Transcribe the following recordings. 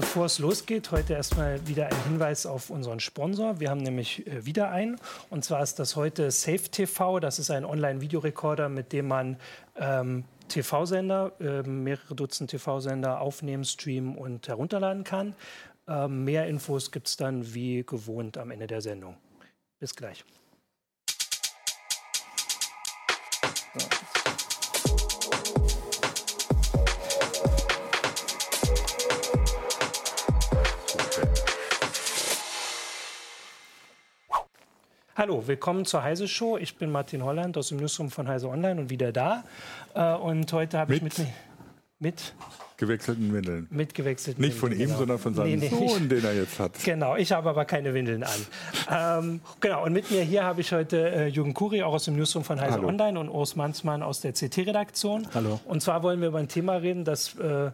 Bevor es losgeht, heute erstmal wieder ein Hinweis auf unseren Sponsor. Wir haben nämlich äh, wieder einen. Und zwar ist das heute Safe TV. Das ist ein Online-Videorekorder, mit dem man ähm, TV-Sender, äh, mehrere Dutzend TV-Sender aufnehmen, streamen und herunterladen kann. Ähm, mehr Infos gibt es dann wie gewohnt am Ende der Sendung. Bis gleich. Hallo, willkommen zur Heise Show. Ich bin Martin Holland aus dem Newsroom von Heise Online und wieder da. Äh, und heute habe ich mit mir mit gewechselten Windeln. Mit gewechselten Nicht von Windeln, ihm, genau. sondern von seinem Nee, nee. Sohn, den er jetzt hat. Genau, ich habe aber keine Windeln an. ähm, genau, und mit mir hier habe ich heute äh, Jürgen Kuri, auch aus dem Newsroom von Heise Hallo. Online und Urs Mansmann aus der CT-Redaktion. Hallo. Und zwar wollen wir über ein Thema reden, das, äh,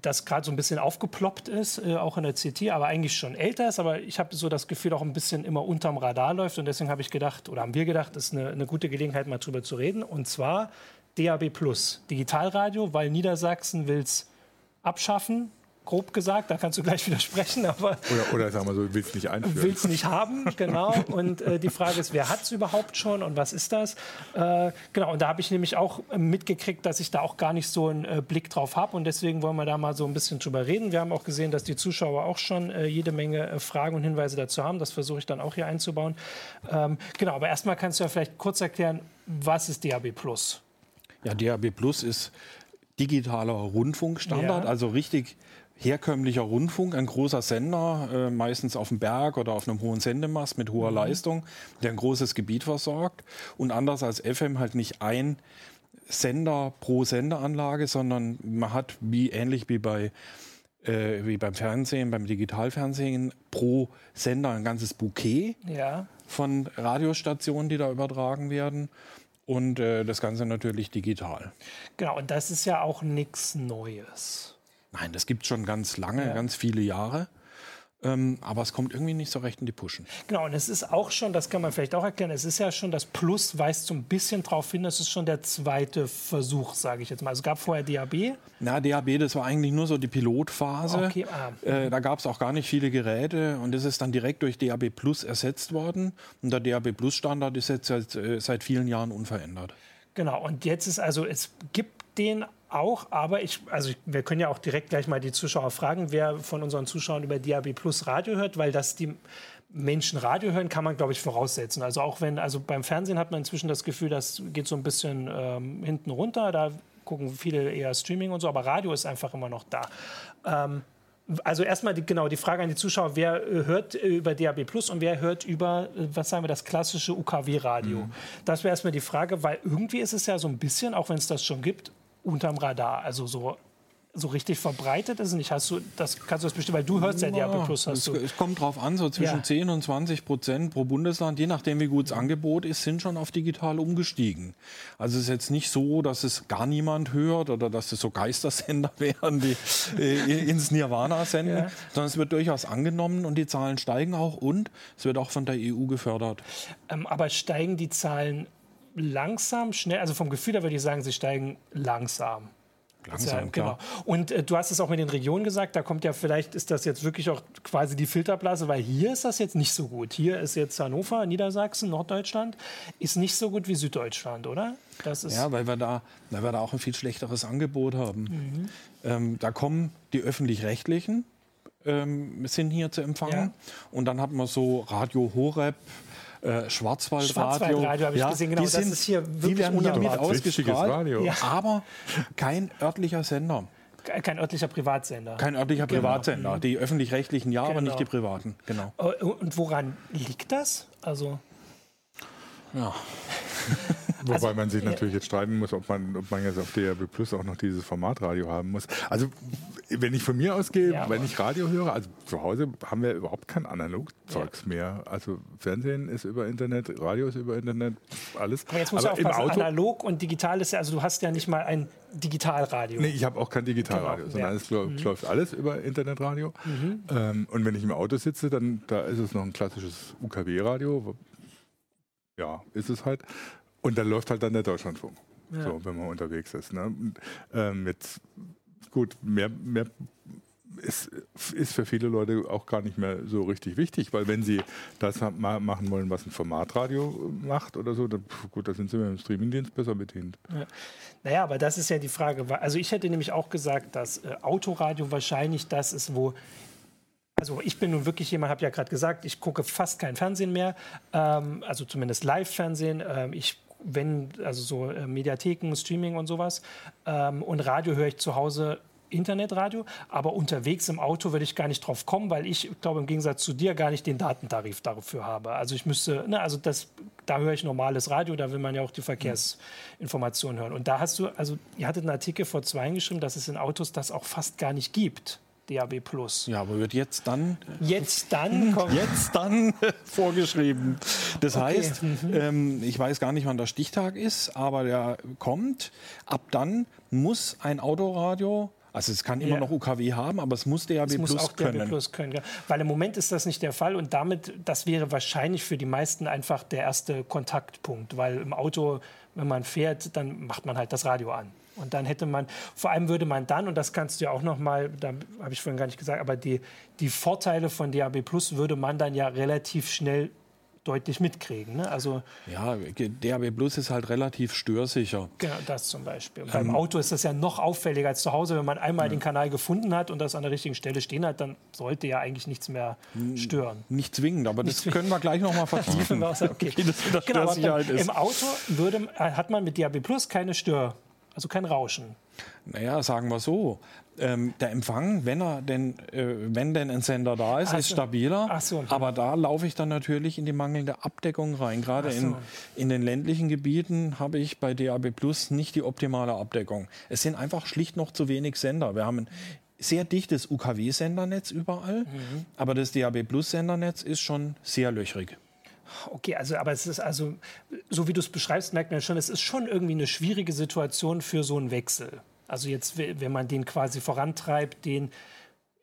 das gerade so ein bisschen aufgeploppt ist, äh, auch in der CT, aber eigentlich schon älter ist. Aber ich habe so das Gefühl, auch ein bisschen immer unterm Radar läuft. Und deswegen habe ich gedacht, oder haben wir gedacht, das ist eine, eine gute Gelegenheit, mal drüber zu reden. Und zwar DAB Plus, Digitalradio, weil Niedersachsen will es abschaffen. Grob gesagt, da kannst du gleich widersprechen, aber Oder, oder sagen wir so, willst nicht einführen. will es nicht haben, genau. Und äh, die Frage ist, wer hat es überhaupt schon und was ist das? Äh, genau, und da habe ich nämlich auch äh, mitgekriegt, dass ich da auch gar nicht so einen äh, Blick drauf habe. Und deswegen wollen wir da mal so ein bisschen drüber reden. Wir haben auch gesehen, dass die Zuschauer auch schon äh, jede Menge äh, Fragen und Hinweise dazu haben. Das versuche ich dann auch hier einzubauen. Ähm, genau, aber erstmal kannst du ja vielleicht kurz erklären, was ist DAB Plus? Ja, DAB Plus ist digitaler Rundfunkstandard, Ja. also richtig herkömmlicher Rundfunk, ein großer Sender, äh, meistens auf dem Berg oder auf einem hohen Sendemast mit hoher Leistung, der ein großes Gebiet versorgt und anders als FM halt nicht ein Sender pro Senderanlage, sondern man hat wie ähnlich wie bei äh, wie beim Fernsehen, beim Digitalfernsehen pro Sender ein ganzes Bouquet Ja, von Radiostationen, die da übertragen werden. Und äh, das Ganze natürlich digital. genau. Und das ist ja auch nichts Neues. Nein, das gibt schon ganz lange, Ja. ganz viele Jahre. Ähm, aber es kommt irgendwie nicht so recht in die Puschen. Genau, und es ist auch schon, das kann man vielleicht auch erklären, es ist ja schon, das Plus weist so ein bisschen darauf hin, das ist schon der zweite Versuch, sage ich jetzt mal. Also es gab vorher DAB. Na, DAB, das war eigentlich nur so die Pilotphase. Okay, ah. äh, da gab es auch gar nicht viele Geräte und das ist dann direkt durch DAB Plus ersetzt worden. Und der DAB Plus Standard ist jetzt seit, äh, seit vielen Jahren unverändert. Genau, und jetzt ist also, es gibt den auch, aber ich, also wir können ja auch direkt gleich mal die Zuschauer fragen, wer von unseren Zuschauern über DAB Plus Radio hört, weil das die Menschen Radio hören, kann man, glaube ich, voraussetzen. Also auch wenn, also beim Fernsehen hat man inzwischen das Gefühl, das geht so ein bisschen ähm, hinten runter, da gucken viele eher Streaming und so, aber Radio ist einfach immer noch da. Ähm, also erstmal die, genau die Frage an die Zuschauer, wer äh, hört äh, über DAB Plus und wer hört über, äh, was sagen wir, das klassische UKW-Radio? Das wäre erstmal die Frage, weil irgendwie ist es ja so ein bisschen, auch wenn es das schon gibt, unterm Radar. Also so, so richtig verbreitet ist es nicht. Hast du, das kannst du das bestimmt, weil du hörst ja DAB Plus, hast es, du. es kommt drauf an, so zwischen Ja. 10 und 20 Prozent pro Bundesland, je nachdem wie gut das Angebot ist, sind schon auf digital umgestiegen. Also es ist jetzt nicht so, dass es gar niemand hört oder dass es so Geistersender wären, die äh, ins Nirvana senden, Ja. sondern es wird durchaus angenommen und die Zahlen steigen auch und es wird auch von der EU gefördert. Ähm, aber steigen die Zahlen langsam, schnell? Also vom Gefühl her würde ich sagen, sie steigen langsam. Langsam, ja, genau. Und äh, du hast es auch mit den Regionen gesagt, da kommt ja vielleicht, ist das jetzt wirklich auch quasi die Filterblase, weil hier ist das jetzt nicht so gut. Hier ist jetzt Hannover, Niedersachsen, Norddeutschland, ist nicht so gut wie Süddeutschland, oder? Das ist, Ja, weil wir da, weil wir da auch ein viel schlechteres Angebot haben. Ähm, da kommen die öffentlich-rechtlichen, ähm, sind hier zu empfangen. Ja. Und dann hat man so Radio Horeb, äh, Schwarzwaldradio. Schwarzwaldradio habe ich gesehen, genau, Die, das sind, ist hier wirklich. Richtiges ausgestrahlt, Radio. Ja. aber kein örtlicher Sender. kein örtlicher Privatsender. Kein örtlicher Genau. Privatsender. Die öffentlich-rechtlichen ja, aber Genau. nicht die privaten. Genau. Äh, Und woran liegt das? Also, Ja. Wobei Also, man sich ja. natürlich jetzt streiten muss, ob man, ob man jetzt auf DRB Plus auch noch dieses Formatradio haben muss. Also, wenn ich von mir ausgehe, Ja, wenn ich Radio höre, also zu Hause haben wir überhaupt kein Analogzeugs mehr. Also, Fernsehen ist über Internet, Radio ist über Internet, alles. aber jetzt musst Aber du im aufpassen, Auto, analog und digital ist ja, also du hast ja nicht mal ein Digitalradio. Nee, ich habe auch kein Digitalradio, Genau, sondern ja. es läu- läuft alles über Internetradio. Ähm, und wenn ich im Auto sitze, dann da ist es noch ein klassisches UKW-Radio. Ja, ist es halt. Und dann läuft halt dann der Deutschlandfunk, Ja. so, wenn man unterwegs ist. Ne? Ähm, jetzt, gut, mehr, mehr ist ist für viele Leute auch gar nicht mehr so richtig wichtig, weil wenn sie das machen wollen, was ein Formatradio macht oder so, dann, gut, da sind sie mit dem Streamingdienst besser bedient. Ja. Naja, aber das ist ja die Frage. Also ich hätte nämlich auch gesagt, dass äh, Autoradio wahrscheinlich das ist, wo also ich bin nun wirklich jemand, habe ja gerade gesagt, ich gucke fast kein Fernsehen mehr, ähm, also zumindest Live-Fernsehen. Ähm, ich wenn, also so äh, Mediatheken, Streaming und sowas. Ähm, und Radio höre ich zu Hause Internetradio, aber unterwegs im Auto würde ich gar nicht drauf kommen, weil ich glaube im Gegensatz zu dir gar nicht den Datentarif dafür habe. Also ich müsste, ne, also das, da höre ich normales Radio, da will man ja auch die Verkehrsinformationen hören. Und da hast du, also ihr hattet einen Artikel vor zwei geschrieben, dass es in Autos das auch fast gar nicht gibt. DAB Plus. Ja, aber wird jetzt dann. Jetzt dann kommt. Jetzt dann vorgeschrieben. Das okay. heißt, mhm. ähm, ich weiß gar nicht, wann der Stichtag ist, aber der kommt. Ab dann muss ein Autoradio also es kann immer ja. noch UKW haben, aber es muss DAB es muss Plus auch können. DAB Plus können. Ja. Weil im Moment ist das nicht der Fall und damit, das wäre wahrscheinlich für die meisten einfach der erste Kontaktpunkt, weil im Auto, wenn man fährt, dann macht man halt das Radio an. Und dann hätte man, vor allem würde man dann, und das kannst du ja auch noch mal, da habe ich vorhin gar nicht gesagt, aber die, die Vorteile von DAB Plus würde man dann ja relativ schnell deutlich mitkriegen. Ne? Also, ja, DAB Plus ist halt relativ störsicher. Genau, das zum Beispiel. Ähm, beim Auto ist das ja noch auffälliger als zu Hause. Wenn man einmal ja. den Kanal gefunden hat und das an der richtigen Stelle stehen hat, dann sollte ja eigentlich nichts mehr stören. Nicht zwingend, aber nicht das zwingend. können wir gleich noch mal vertiefen. okay. genau, Im Auto würde, hat man mit DAB Plus keine Stör also kein Rauschen. Naja, sagen wir so. Ähm, der Empfang, wenn er denn, äh, wenn denn ein Sender da ist, Ach ist so. stabiler. So. Aber da laufe ich dann natürlich in die mangelnde Abdeckung rein. Gerade so. in, in den ländlichen Gebieten habe ich bei DAB Plus nicht die optimale Abdeckung. Es sind einfach schlicht noch zu wenig Sender. Wir haben ein sehr dichtes UKW-Sendernetz überall, mhm. aber das DAB Plus-Sendernetz ist schon sehr löchrig. Okay, also aber es ist also, so wie du es beschreibst, merkt man schon, es ist schon irgendwie eine schwierige Situation für so einen Wechsel. Also jetzt, wenn man den quasi vorantreibt, den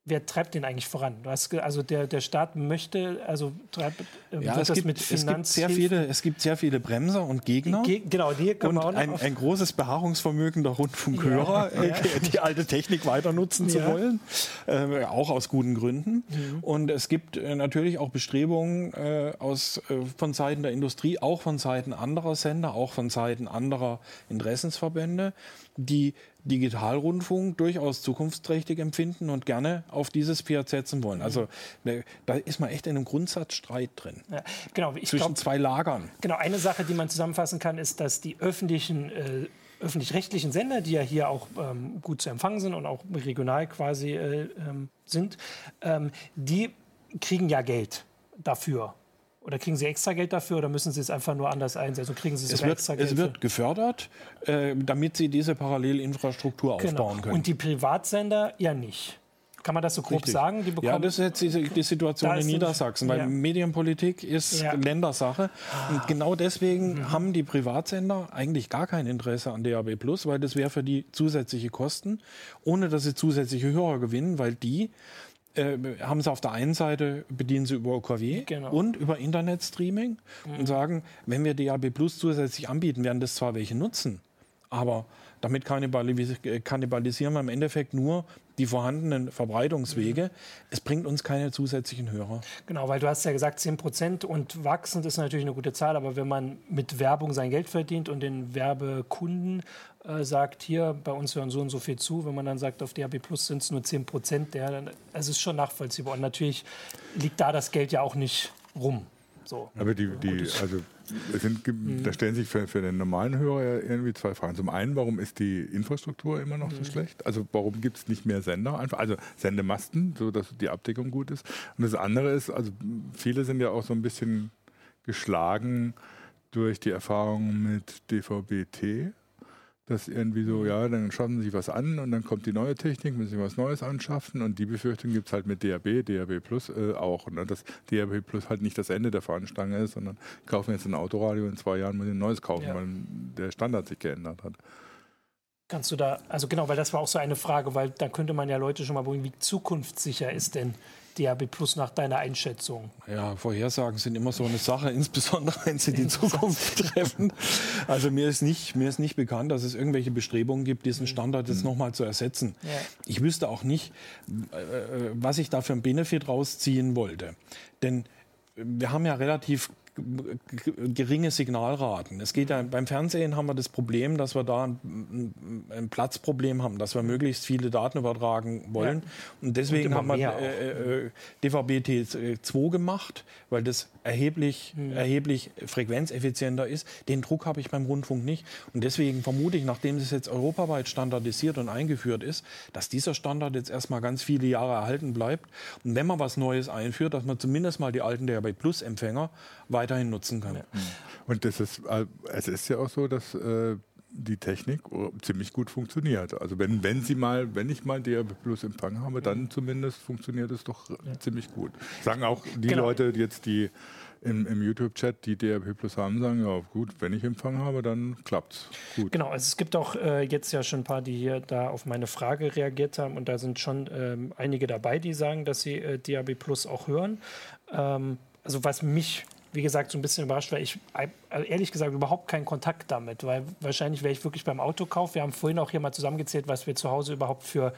wer treibt den eigentlich voran? Hast, also der, der Staat möchte, also treibt äh, ja, es gibt, mit es gibt sehr viele, Es gibt sehr viele Bremser und Gegner. Ge genau, die und ein, ein, großes Beharrungsvermögen der Rundfunkhörer, ja, ja. Äh, die alte Technik weiter nutzen zu wollen, äh, auch aus guten Gründen. Mhm. Und es gibt äh, natürlich auch Bestrebungen äh, aus, äh, von Seiten der Industrie, auch von Seiten anderer Sender, auch von Seiten anderer Interessensverbände, die Digitalrundfunk durchaus zukunftsträchtig empfinden und gerne auf dieses Pferd setzen wollen. Also ne, da ist man echt in einem Grundsatzstreit drin. Ja, genau, zwischen glaub, zwei Lagern. Genau, eine Sache, die man zusammenfassen kann, ist, dass die öffentlichen äh, öffentlich-rechtlichen Sender, die ja hier auch ähm, gut zu empfangen sind und auch regional quasi äh, ähm, sind, ähm, die kriegen ja Geld dafür. Oder kriegen Sie extra Geld dafür oder müssen Sie es einfach nur anders einsetzen? Kriegen Sie es, wird, extra Geld es wird gefördert, äh, damit Sie diese Parallelinfrastruktur genau. aufbauen können. Und die Privatsender ja nicht. Kann man das so grob Richtig. sagen? Die ja, das ist jetzt die, die Situation in Niedersachsen, weil ja. Medienpolitik ist ja. Ländersache. Und genau deswegen mhm. haben die Privatsender eigentlich gar kein Interesse an DAB Plus, weil das wäre für die zusätzliche Kosten, ohne dass sie zusätzliche Hörer gewinnen, weil die äh, haben sie auf der einen Seite, bedienen sie über OKW genau. und über Internetstreaming mhm. und sagen, wenn wir DAB Plus zusätzlich anbieten, werden das zwar welche nutzen, aber damit kannibalisieren wir im Endeffekt nur die vorhandenen Verbreitungswege. Mhm. Es bringt uns keine zusätzlichen Hörer. Genau, weil du hast ja gesagt, 10 Prozent und wachsend ist natürlich eine gute Zahl, aber wenn man mit Werbung sein Geld verdient und den Werbekunden äh, sagt, hier, bei uns hören so und so viel zu, wenn man dann sagt, auf DAB Plus sind es nur 10 Prozent, es ist schon nachvollziehbar. Und natürlich liegt da das Geld ja auch nicht rum. So. Aber die, die also sind, mhm. da stellen sich für, für, den normalen Hörer ja irgendwie zwei Fragen. Zum einen, warum ist die Infrastruktur immer noch mhm. so schlecht? Also warum gibt es nicht mehr Sender? Einfach, also Sendemasten, so dass die Abdeckung gut ist. Und das andere ist, also viele sind ja auch so ein bisschen geschlagen durch die Erfahrung mit DVB-T dass irgendwie so, ja, dann schaffen sie sich was an und dann kommt die neue Technik, müssen sie was Neues anschaffen und die Befürchtung gibt es halt mit DAB, DAB Plus äh, auch. Ne? Dass DAB Plus halt nicht das Ende der Fahnenstange ist, sondern kaufen jetzt ein Autoradio, in zwei Jahren muss ich ein neues kaufen, ja. weil der Standard sich geändert hat. Kannst du da, also genau, weil das war auch so eine Frage, weil da könnte man ja Leute schon mal beruhigen, wie zukunftssicher ist denn DAB Plus nach deiner Einschätzung? Ja, Vorhersagen sind immer so eine Sache, insbesondere wenn sie die Zukunft treffen. Also mir ist, nicht, mir ist nicht bekannt, dass es irgendwelche Bestrebungen gibt, diesen Standard jetzt mhm. nochmal zu ersetzen. Ja. Ich wüsste auch nicht, äh, was ich da für einen Benefit rausziehen wollte. Denn wir haben ja relativ geringe Signalraten. Es geht ja beim Fernsehen haben wir das Problem, dass wir da ein, ein Platzproblem haben, dass wir möglichst viele Daten übertragen wollen. Ja. Und deswegen Und haben wir äh, äh, DVB-T2 gemacht, weil das erheblich, mhm. erheblich frequenzeffizienter ist. Den Druck habe ich beim Rundfunk nicht. Und deswegen vermute ich, nachdem es jetzt europaweit standardisiert und eingeführt ist, dass dieser Standard jetzt erstmal ganz viele Jahre erhalten bleibt. Und wenn man was Neues einführt, dass man zumindest mal die alten DRB Plus Empfänger weiterhin nutzen kann. Ja. Und das ist, äh, es ist ja auch so, dass äh, die Technik ziemlich gut funktioniert. Also wenn, wenn sie mal, wenn ich mal DRB Plus Empfang habe, dann zumindest funktioniert es doch ja. ziemlich gut. Sagen auch die genau. Leute jetzt, die im, im YouTube-Chat, die DRB Plus haben, sagen, ja gut, wenn ich Empfang habe, dann klappt's. Gut. Genau, also es gibt auch äh, jetzt ja schon ein paar, die hier da auf meine Frage reagiert haben und da sind schon ähm, einige dabei, die sagen, dass sie äh, DAB Plus auch hören. Ähm, also was mich wie gesagt, so ein bisschen überrascht, weil ich also ehrlich gesagt überhaupt keinen Kontakt damit, weil wahrscheinlich wäre ich wirklich beim Autokauf. Wir haben vorhin auch hier mal zusammengezählt, was wir zu Hause überhaupt für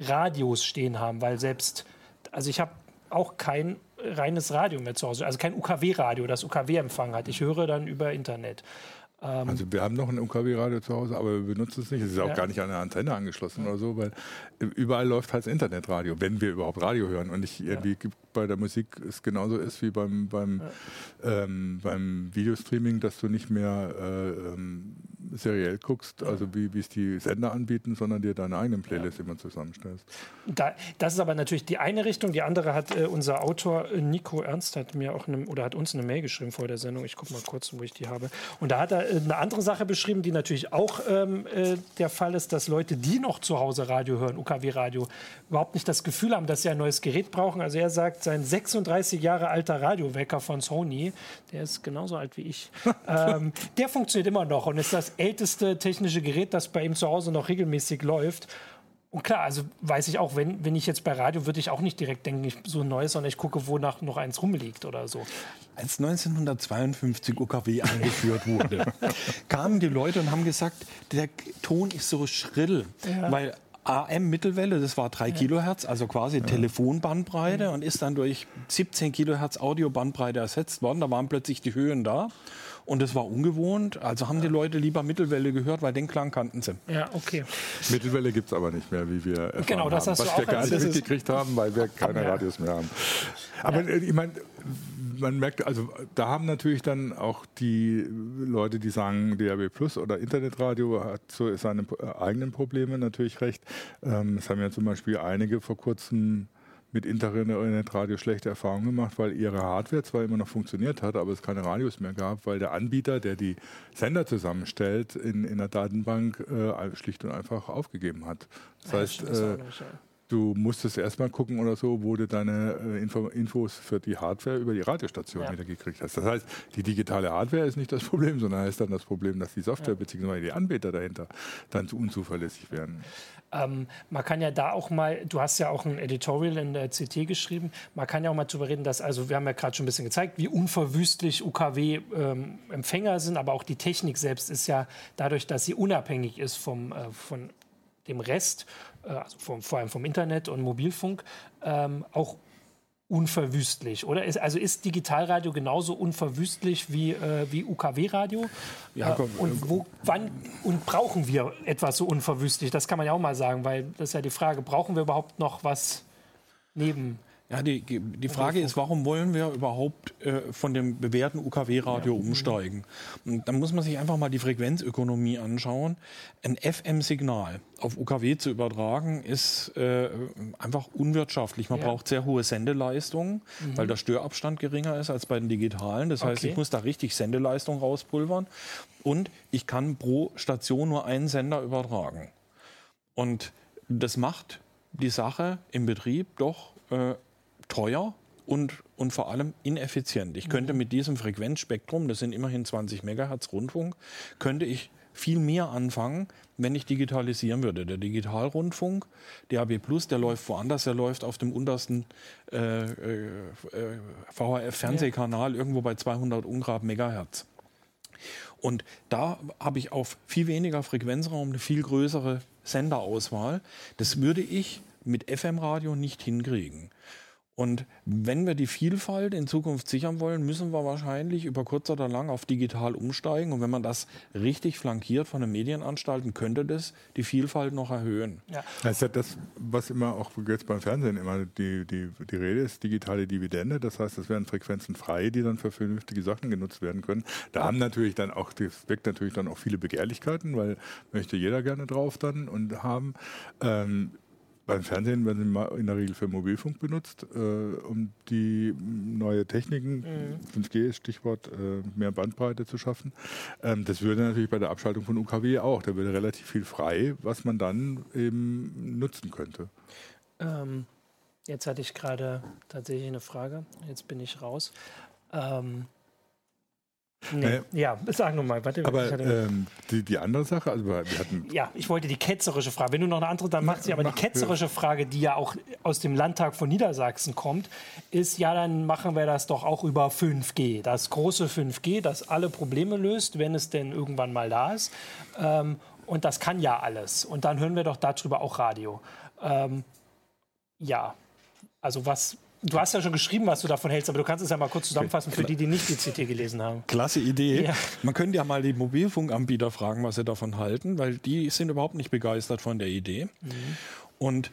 Radios stehen haben, weil selbst, also ich habe auch kein reines Radio mehr zu Hause, also kein UKW-Radio, das UKW-Empfang hat. Ich höre dann über Internet. Ähm, also wir haben noch ein UKW-Radio zu Hause, aber wir benutzen es nicht. Es ist auch gar nicht an eine Antenne angeschlossen ja. oder so, weil überall läuft halt das Internetradio, wenn wir überhaupt Radio hören. Und nicht irgendwie ja. bei der Musik es genauso ist wie beim, beim, ja. ähm, beim Videostreaming, dass du nicht mehr äh, ähm, seriell guckst, also wie es die Sender anbieten, sondern dir deine eigenen Playlists ja. immer zusammenstellst. Da, das ist aber natürlich die eine Richtung. Die andere hat äh, unser Autor äh, Nico Ernst hat mir auch eine, oder hat uns eine Mail geschrieben vor der Sendung. Ich gucke mal kurz, wo ich die habe. Und da hat er äh, eine andere Sache beschrieben, die natürlich auch ähm, äh, der Fall ist, dass Leute, die noch zu Hause Radio hören, UKW-Radio, überhaupt nicht das Gefühl haben, dass sie ein neues Gerät brauchen. Also er sagt, sein 36 Jahre alter Radiowecker von Sony, der ist genauso alt wie ich, ähm, der funktioniert immer noch und ist das älteste technische Gerät, das bei ihm zu Hause noch regelmäßig läuft. Und klar, also weiß ich auch, wenn, wenn ich jetzt bei Radio, würde ich auch nicht direkt denken, ich so ein neues, sondern ich gucke, wonach noch eins rumliegt oder so. Als 1952 UKW eingeführt wurde, kamen die Leute und haben gesagt, der Ton ist so schrill, ja. weil AM-Mittelwelle, das war 3 ja. Kilohertz, also quasi ja. Telefonbandbreite mhm. und ist dann durch 17 Kilohertz Audiobandbreite ersetzt worden. Da waren plötzlich die Höhen da. Und das war ungewohnt. Also haben die Leute lieber Mittelwelle gehört, weil den Klang kannten sie. Ja, okay. Mittelwelle gibt es aber nicht mehr, wie wir erfahren genau, das haben. Hast was wir gar nicht mitgekriegt haben, weil wir keine ja. Radios mehr haben. Aber ja. ich meine, man merkt, also da haben natürlich dann auch die Leute, die sagen, DAB Plus oder Internetradio hat so seine eigenen Probleme natürlich recht. Ähm, es haben ja zum Beispiel einige vor kurzem mit Internetradio schlechte Erfahrungen gemacht, weil ihre Hardware zwar immer noch funktioniert hat, aber es keine Radios mehr gab, weil der Anbieter, der die Sender zusammenstellt, in, in der Datenbank äh, schlicht und einfach aufgegeben hat. Das ja, heißt, äh, du musstest erstmal gucken oder so, wo du deine äh, Info Infos für die Hardware über die Radiostation ja. wieder gekriegt hast. Das heißt, die digitale Hardware ist nicht das Problem, sondern ist dann das Problem, dass die Software ja. bzw. die Anbieter dahinter dann zu unzuverlässig werden. Ähm, man kann ja da auch mal, du hast ja auch ein Editorial in der CT geschrieben, man kann ja auch mal darüber reden, dass, also wir haben ja gerade schon ein bisschen gezeigt, wie unverwüstlich UKW-Empfänger ähm, sind, aber auch die Technik selbst ist ja dadurch, dass sie unabhängig ist vom, äh, von dem Rest, also vom, vor allem vom Internet und Mobilfunk, ähm, auch unverwüstlich, oder? Ist, also ist Digitalradio genauso unverwüstlich wie, äh, wie UKW-Radio? Ja, äh, und wo, wann und brauchen wir etwas so unverwüstlich? Das kann man ja auch mal sagen, weil das ist ja die Frage, brauchen wir überhaupt noch was neben ja, die, die Frage ist, warum wollen wir überhaupt äh, von dem bewährten UKW-Radio ja. umsteigen? Und dann muss man sich einfach mal die Frequenzökonomie anschauen. Ein FM-Signal auf UKW zu übertragen, ist äh, einfach unwirtschaftlich. Man ja. braucht sehr hohe Sendeleistungen, mhm. weil der Störabstand geringer ist als bei den digitalen. Das heißt, okay. ich muss da richtig Sendeleistung rauspulvern. Und ich kann pro Station nur einen Sender übertragen. Und das macht die Sache im Betrieb doch äh, teuer und, und vor allem ineffizient. Ich könnte mhm. mit diesem Frequenzspektrum, das sind immerhin 20 Megahertz Rundfunk, könnte ich viel mehr anfangen, wenn ich digitalisieren würde. Der Digitalrundfunk, DAB Plus, der läuft woanders, der läuft auf dem untersten äh, äh, VHF-Fernsehkanal irgendwo bei 200 Ungrad Megahertz. Und da habe ich auf viel weniger Frequenzraum eine viel größere Senderauswahl. Das würde ich mit FM-Radio nicht hinkriegen. Und wenn wir die Vielfalt in Zukunft sichern wollen, müssen wir wahrscheinlich über kurz oder lang auf digital umsteigen. Und wenn man das richtig flankiert von den Medienanstalten, könnte das die Vielfalt noch erhöhen. Ja. Das ist ja das, was immer auch jetzt beim Fernsehen immer die, die, die Rede ist, digitale Dividende. Das heißt, es werden Frequenzen frei, die dann für vernünftige Sachen genutzt werden können. Da haben natürlich dann auch, das weckt natürlich dann auch viele Begehrlichkeiten, weil möchte jeder gerne drauf dann und haben. Ähm, beim Fernsehen werden sie in der Regel für Mobilfunk benutzt, äh, um die neue Techniken, mhm. 5G ist Stichwort, äh, mehr Bandbreite zu schaffen. Ähm, das würde natürlich bei der Abschaltung von UKW auch. Da würde relativ viel frei, was man dann eben nutzen könnte. Ähm, jetzt hatte ich gerade tatsächlich eine Frage. Jetzt bin ich raus. Ähm, Nee. Äh, ja, sag nochmal. Warte, aber ähm, die, die andere Sache, also wir hatten. Ja, ich wollte die ketzerische Frage. Wenn du noch eine andere, dann macht sie. Aber die ketzerische Frage, die ja auch aus dem Landtag von Niedersachsen kommt, ist: Ja, dann machen wir das doch auch über 5G. Das große 5G, das alle Probleme löst, wenn es denn irgendwann mal da ist. Ähm, und das kann ja alles. Und dann hören wir doch darüber auch Radio. Ähm, ja, also was Du hast ja schon geschrieben, was du davon hältst, aber du kannst es ja mal kurz zusammenfassen für die, die nicht die CT gelesen haben. Klasse Idee. Ja. Man könnte ja mal die Mobilfunkanbieter fragen, was sie davon halten, weil die sind überhaupt nicht begeistert von der Idee. Mhm. Und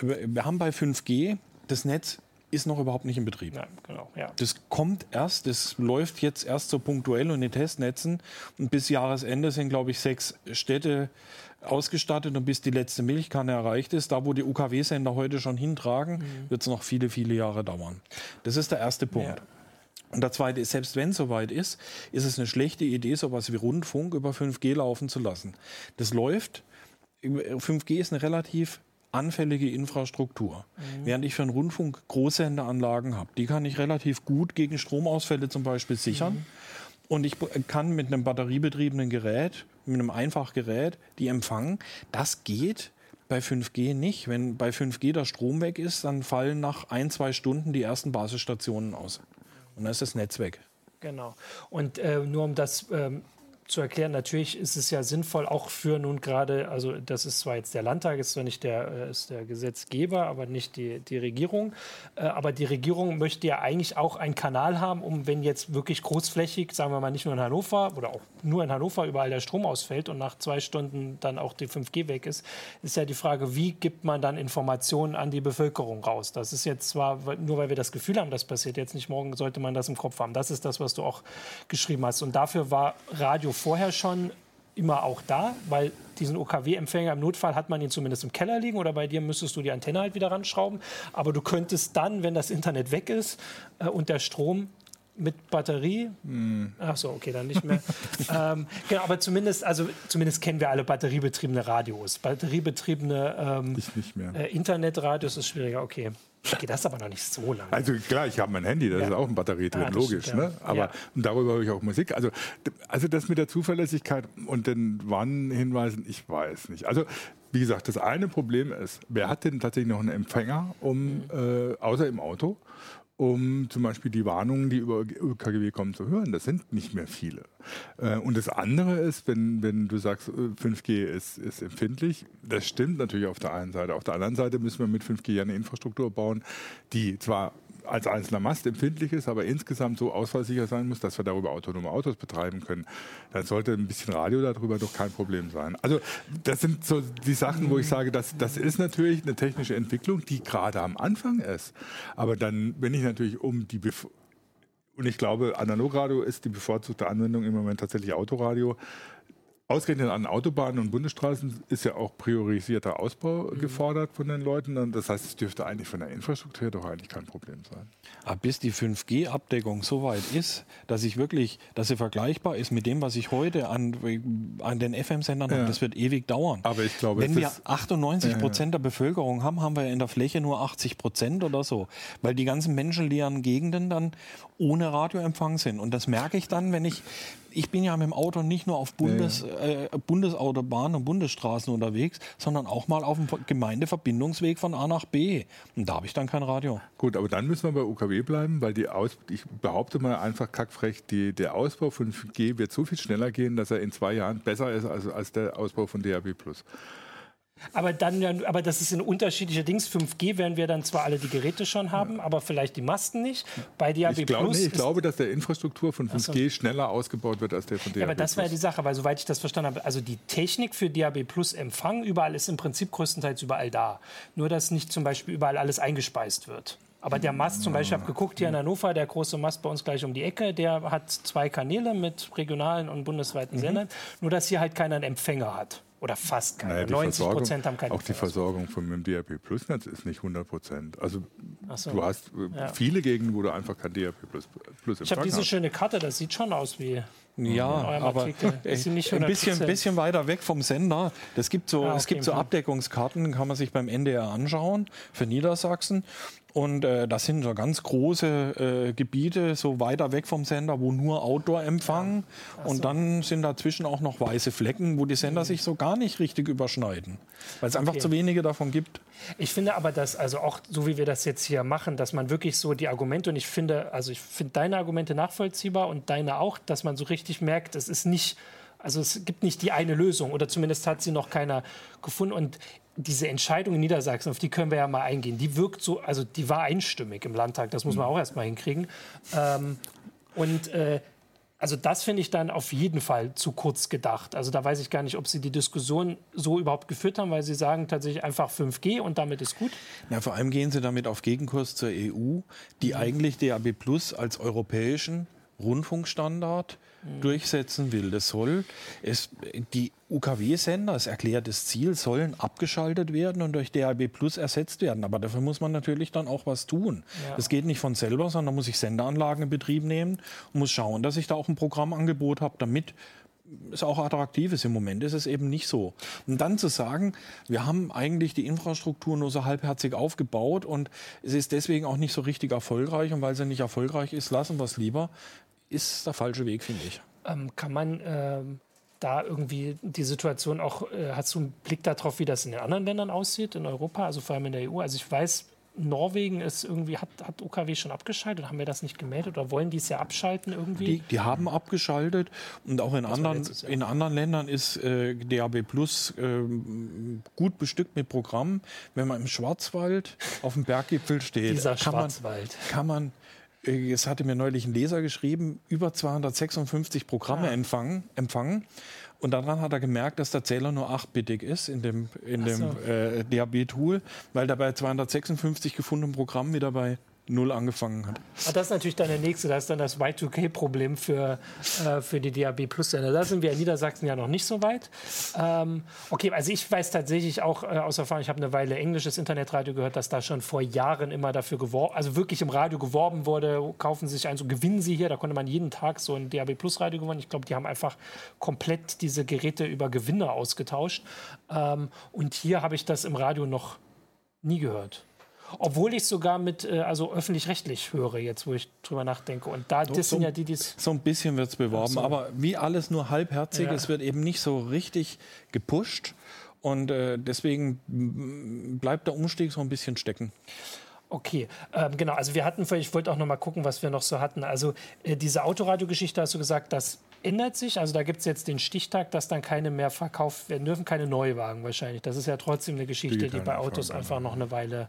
wir haben bei 5G das Netz ist noch überhaupt nicht in Betrieb. Nein, genau, ja. Das kommt erst, das läuft jetzt erst so punktuell und in Testnetzen. Und bis Jahresende sind, glaube ich, sechs Städte ausgestattet und bis die letzte Milchkanne erreicht ist, da wo die UKW-Sender heute schon hintragen, mhm. wird es noch viele, viele Jahre dauern. Das ist der erste Punkt. Ja. Und der zweite ist, selbst wenn es soweit ist, ist es eine schlechte Idee, sowas wie Rundfunk über 5G laufen zu lassen. Das läuft. 5G ist eine relativ anfällige Infrastruktur. Mhm. Während ich für einen Rundfunk Großsenderanlagen habe, die kann ich relativ gut gegen Stromausfälle zum Beispiel sichern. Mhm. Und ich kann mit einem batteriebetriebenen Gerät, mit einem Einfachgerät, die empfangen. Das geht bei 5G nicht. Wenn bei 5G der Strom weg ist, dann fallen nach ein, zwei Stunden die ersten Basisstationen aus. Und dann ist das Netz weg. Genau. Und äh, nur um das ähm, zu erklären, natürlich ist es ja sinnvoll, auch für nun gerade, also das ist zwar jetzt der Landtag, ist zwar nicht der, äh, ist der Gesetzgeber, aber nicht die, die Regierung. Äh, aber die Regierung möchte ja eigentlich auch einen Kanal haben, um wenn jetzt wirklich großflächig, sagen wir mal nicht nur in Hannover oder auch nur in Hannover überall der Strom ausfällt und nach zwei Stunden dann auch die 5G weg ist, ist ja die Frage, wie gibt man dann Informationen an die Bevölkerung raus? Das ist jetzt zwar, nur weil wir das Gefühl haben, das passiert jetzt nicht morgen, sollte man das im Kopf haben. Das ist das, was du auch geschrieben hast. Und dafür war Radio vorher schon immer auch da, weil diesen OKW-Empfänger im Notfall hat man ihn zumindest im Keller liegen oder bei dir müsstest du die Antenne halt wieder ranschrauben. Aber du könntest dann, wenn das Internet weg ist äh, und der Strom mit Batterie. Hm. Ach so, okay, dann nicht mehr. ähm, genau, aber zumindest, also zumindest kennen wir alle batteriebetriebene Radios. Batteriebetriebene ähm, äh, Internetradios ist schwieriger. Okay. Okay, das ist aber noch nicht so lange. Also klar, ich habe mein Handy, da ja. ist auch eine Batterie drin, ja, logisch. Stimmt, ne? Aber ja. darüber höre ich auch Musik. Also, also das mit der Zuverlässigkeit und den Warnhinweisen, ich weiß nicht. Also wie gesagt, das eine Problem ist, wer hat denn tatsächlich noch einen Empfänger, um, mhm. äh, außer im Auto, um zum Beispiel die Warnungen, die über KGW kommen, zu hören. Das sind nicht mehr viele. Äh, und das andere ist, wenn, wenn du sagst, 5G äh, ist, ist empfindlich, das stimmt natürlich auf der einen Seite. Auf der anderen Seite müssen wir mit 5G ja eine Infrastruktur bauen, die zwar als einzelner Mast empfindlich ist, aber insgesamt so ausfallsicher sein muss, dass wir darüber autonome Autos betreiben können, dann sollte ein bisschen Radio darüber doch kein Problem sein. Also das sind so die Sachen, wo ich sage, das, das ist natürlich eine technische Entwicklung, die gerade am Anfang ist. Aber dann, wenn ich natürlich um die Bef und ich glaube, Analogradio ist die bevorzugte Anwendung im Moment tatsächlich Autoradio. Ausgerechnet an Autobahnen und Bundesstraßen ist ja auch priorisierter Ausbau mhm. gefordert von den Leuten. Das heißt, es dürfte eigentlich von der Infrastruktur doch eigentlich kein Problem sein. Aber bis die 5G-Abdeckung so weit ist, dass ich wirklich, dass sie vergleichbar ist mit dem, was ich heute an, an den FM-Sendern ja. habe, das wird ewig dauern. Aber ich glaube, wenn wir 98 Prozent der Bevölkerung haben, haben wir in der Fläche nur 80 Prozent oder so, weil die ganzen menschenleeren Gegenden dann ohne Radioempfang sind. Und das merke ich dann, wenn ich ich bin ja mit dem Auto nicht nur auf Bundes, äh, Bundesautobahnen und Bundesstraßen unterwegs, sondern auch mal auf dem Gemeindeverbindungsweg von A nach B. Und da habe ich dann kein Radio. Gut, aber dann müssen wir bei UKW bleiben, weil die Aus ich behaupte mal einfach kackfrech, die, der Ausbau von 5G wird so viel schneller gehen, dass er in zwei Jahren besser ist als, als der Ausbau von DAB+. Aber dann, aber das ist ein unterschiedlicher Dings. 5G werden wir dann zwar alle die Geräte schon haben, ja. aber vielleicht die Masten nicht. Bei DAB ich, glaub, nee, ich glaube, dass der Infrastruktur von 5G so. schneller ausgebaut wird als der von DAB+. Ja, aber das war ja die Sache, weil soweit ich das verstanden habe, also die Technik für DAB Plus Empfang überall ist im Prinzip größtenteils überall da. Nur dass nicht zum Beispiel überall alles eingespeist wird. Aber der Mast zum Beispiel, ich habe geguckt hier in Hannover, der große Mast bei uns gleich um die Ecke, der hat zwei Kanäle mit regionalen und bundesweiten mhm. Sendern. Nur dass hier halt keiner einen Empfänger hat. Oder fast keine. Naja, 90 Prozent haben keine Auch die Versorgung von dem DAB Plus Netz ist nicht 100 Prozent. Also so. du hast äh, ja. viele Gegenden, wo du einfach kein DAB Plus, Plus Ich habe diese schöne Karte, das sieht schon aus wie ja, aber ein bisschen, bisschen weiter weg vom Sender. Es gibt so, ah, okay, es gibt so Abdeckungskarten, kann man sich beim NDR anschauen für Niedersachsen. Und äh, das sind so ganz große äh, Gebiete, so weiter weg vom Sender, wo nur Outdoor empfangen. Ja. Und dann sind dazwischen auch noch weiße Flecken, wo die Sender mhm. sich so gar nicht richtig überschneiden. Weil es okay. einfach zu wenige davon gibt. Ich finde aber, dass, also auch so wie wir das jetzt hier machen, dass man wirklich so die Argumente, und ich finde, also ich finde deine Argumente nachvollziehbar und deine auch, dass man so richtig merkt, es ist nicht also es gibt nicht die eine Lösung oder zumindest hat sie noch keiner gefunden. Und diese Entscheidung in Niedersachsen, auf die können wir ja mal eingehen, die wirkt so, also die war einstimmig im Landtag, das muss man mhm. auch erst mal hinkriegen. Ähm, und äh, also das finde ich dann auf jeden Fall zu kurz gedacht. Also da weiß ich gar nicht, ob Sie die Diskussion so überhaupt geführt haben, weil Sie sagen tatsächlich einfach 5G und damit ist gut. Ja, vor allem gehen Sie damit auf Gegenkurs zur EU, die mhm. eigentlich DAB Plus als europäischen Rundfunkstandard mhm. durchsetzen will. Das soll es, die UKW-Sender, das erklärtes Ziel, sollen abgeschaltet werden und durch DAB Plus ersetzt werden. Aber dafür muss man natürlich dann auch was tun. Ja. Das geht nicht von selber, sondern muss ich Senderanlagen in Betrieb nehmen und muss schauen, dass ich da auch ein Programmangebot habe, damit es auch attraktiv ist. Im Moment ist es eben nicht so. Und dann zu sagen, wir haben eigentlich die Infrastruktur nur so halbherzig aufgebaut und es ist deswegen auch nicht so richtig erfolgreich und weil sie nicht erfolgreich ist, lassen wir es lieber ist der falsche Weg, finde ich. Ähm, kann man ähm, da irgendwie die Situation auch, äh, hast du einen Blick darauf, wie das in den anderen Ländern aussieht, in Europa, also vor allem in der EU? Also ich weiß, Norwegen ist irgendwie, hat, hat OKW schon abgeschaltet? Haben wir das nicht gemeldet oder wollen die es ja abschalten irgendwie? Die, die haben abgeschaltet und auch in, anderen, in anderen Ländern ist äh, DAB Plus äh, gut bestückt mit Programmen. Wenn man im Schwarzwald auf dem Berggipfel steht, Dieser kann, Schwarzwald. Man, kann man es hatte mir neulich ein Leser geschrieben, über 256 Programme ja. empfangen, empfangen. Und daran hat er gemerkt, dass der Zähler nur 8-bittig ist in dem, in dem so. äh, DAB-Tool, weil der bei 256 gefundenen Programmen wieder bei null angefangen hat. Ah, das ist natürlich dann der nächste, das ist dann das Y2K-Problem für, äh, für die DAB Plus-Sender. Da sind wir in Niedersachsen ja noch nicht so weit. Ähm, okay, also ich weiß tatsächlich auch äh, aus Erfahrung, ich habe eine Weile englisches Internetradio gehört, dass da schon vor Jahren immer dafür geworben, also wirklich im Radio geworben wurde, kaufen Sie sich ein, so gewinnen Sie hier, da konnte man jeden Tag so ein DAB Plus Radio gewinnen. Ich glaube, die haben einfach komplett diese Geräte über Gewinne ausgetauscht. Ähm, und hier habe ich das im Radio noch nie gehört. Obwohl ich sogar mit, äh, also öffentlich-rechtlich höre, jetzt wo ich drüber nachdenke. Und da, das so, sind ja die, die So ein bisschen wird es beworben, so. aber wie alles nur halbherzig, ja. es wird eben nicht so richtig gepusht. Und äh, deswegen bleibt der Umstieg so ein bisschen stecken. Okay, ähm, genau. Also wir hatten, ich wollte auch noch mal gucken, was wir noch so hatten. Also äh, diese Autoradio-Geschichte hast du gesagt, das ändert sich. Also da gibt es jetzt den Stichtag, dass dann keine mehr verkauft werden dürfen, keine Neuwagen wahrscheinlich. Das ist ja trotzdem eine Geschichte, die, die bei Autos einfach noch eine Weile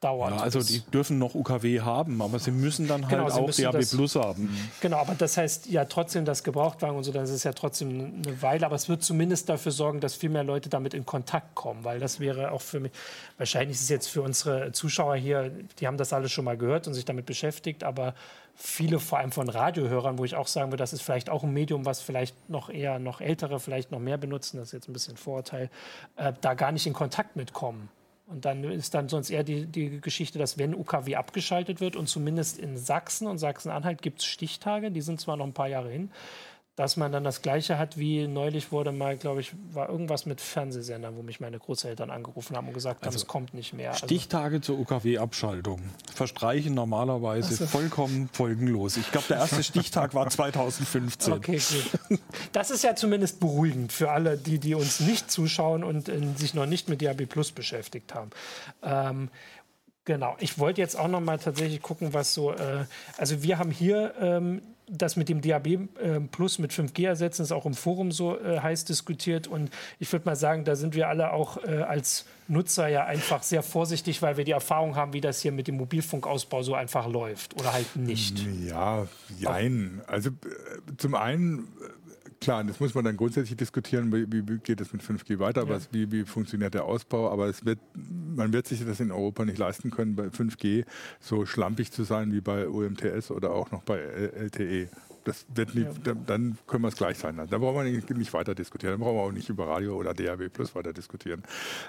dauert. Ja, also die dürfen noch UKW haben, aber sie müssen dann halt genau, auch DAB Plus haben. Mhm. Genau, aber das heißt ja trotzdem, dass Gebrauchtwagen und so, das ist ja trotzdem eine Weile, aber es wird zumindest dafür sorgen, dass viel mehr Leute damit in Kontakt kommen, weil das wäre auch für mich, wahrscheinlich ist es jetzt für unsere Zuschauer hier, die haben das alles schon mal gehört und sich damit beschäftigt, aber viele, vor allem von Radiohörern, wo ich auch sagen würde, das ist vielleicht auch ein Medium, was vielleicht noch eher noch ältere vielleicht noch mehr benutzen, das ist jetzt ein bisschen ein Vorurteil, äh, da gar nicht in Kontakt mitkommen. Und dann ist dann sonst eher die, die Geschichte, dass wenn UKW abgeschaltet wird und zumindest in Sachsen und Sachsen-Anhalt gibt es Stichtage, die sind zwar noch ein paar Jahre hin, dass man dann das Gleiche hat, wie neulich wurde mal, glaube ich, war irgendwas mit Fernsehsendern, wo mich meine Großeltern angerufen haben und gesagt haben, also es kommt nicht mehr. Also Stichtage zur UKW-Abschaltung verstreichen normalerweise also. vollkommen folgenlos. Ich glaube, der erste Stichtag war 2015. Okay, gut. Das ist ja zumindest beruhigend für alle, die, die uns nicht zuschauen und äh, sich noch nicht mit DAB Plus beschäftigt haben. Ähm, Genau, ich wollte jetzt auch noch mal tatsächlich gucken, was so, äh, also wir haben hier ähm, das mit dem DAB äh, Plus mit 5G ersetzen, ist auch im Forum so äh, heiß diskutiert. Und ich würde mal sagen, da sind wir alle auch äh, als Nutzer ja einfach sehr vorsichtig, weil wir die Erfahrung haben, wie das hier mit dem Mobilfunkausbau so einfach läuft oder halt nicht. Ja, jein. Also äh, zum einen Klar, das muss man dann grundsätzlich diskutieren, wie, wie geht es mit 5G weiter, ja. wie, wie, funktioniert der Ausbau. Aber es wird, man wird sich das in Europa nicht leisten können, bei 5G so schlampig zu sein wie bei UMTS oder auch noch bei LTE das wird nicht, dann können wir es gleich sein lassen. Da brauchen wir nicht, weiter diskutieren. Dann brauchen wir auch nicht über Radio oder DAB Plus weiter diskutieren.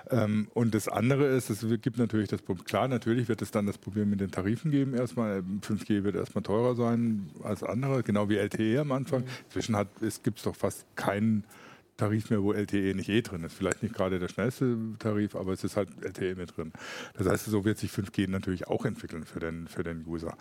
Ähm, und das andere ist, es gibt natürlich das Problem, klar, natürlich wird es dann das Problem mit den Tarifen geben erstmal. 5G wird erstmal teurer sein als andere, genau wie LTE am Anfang. Mhm. Inzwischen gibt es doch fast keinen Tarif mehr, wo LTE nicht eh drin ist. Vielleicht nicht gerade der schnellste Tarif, aber es ist halt LTE mit drin. Das heißt, so wird sich 5G natürlich auch entwickeln für den, für den User.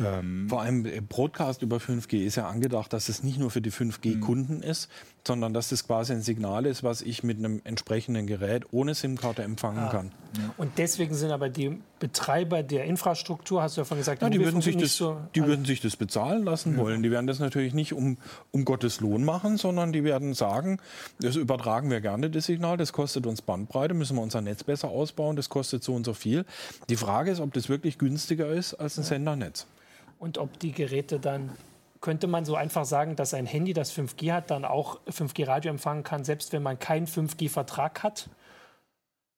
Ähm Vor allem äh, Broadcast über 5G ist ja angedacht, dass es nicht nur für die 5G-Kunden mhm. ist, sondern dass das quasi ein Signal ist, was ich mit einem entsprechenden Gerät ohne SIM-Karte empfangen ah. kann. Ja. Und deswegen sind aber die Betreiber der Infrastruktur, hast du ja vorhin gesagt, ja, die, würden sich, das, so die würden sich das bezahlen lassen ja. wollen. Die werden das natürlich nicht um, um Gottes Lohn machen, sondern die werden sagen, das übertragen wir gerne, das Signal, das kostet uns Bandbreite, müssen wir unser Netz besser ausbauen, das kostet so und so viel. Die Frage ist, ob das wirklich günstiger ist als ein Sendernetz. Und ob die Geräte dann könnte man so einfach sagen, dass ein Handy, das 5G hat, dann auch 5G-Radio empfangen kann, selbst wenn man keinen 5G-Vertrag hat?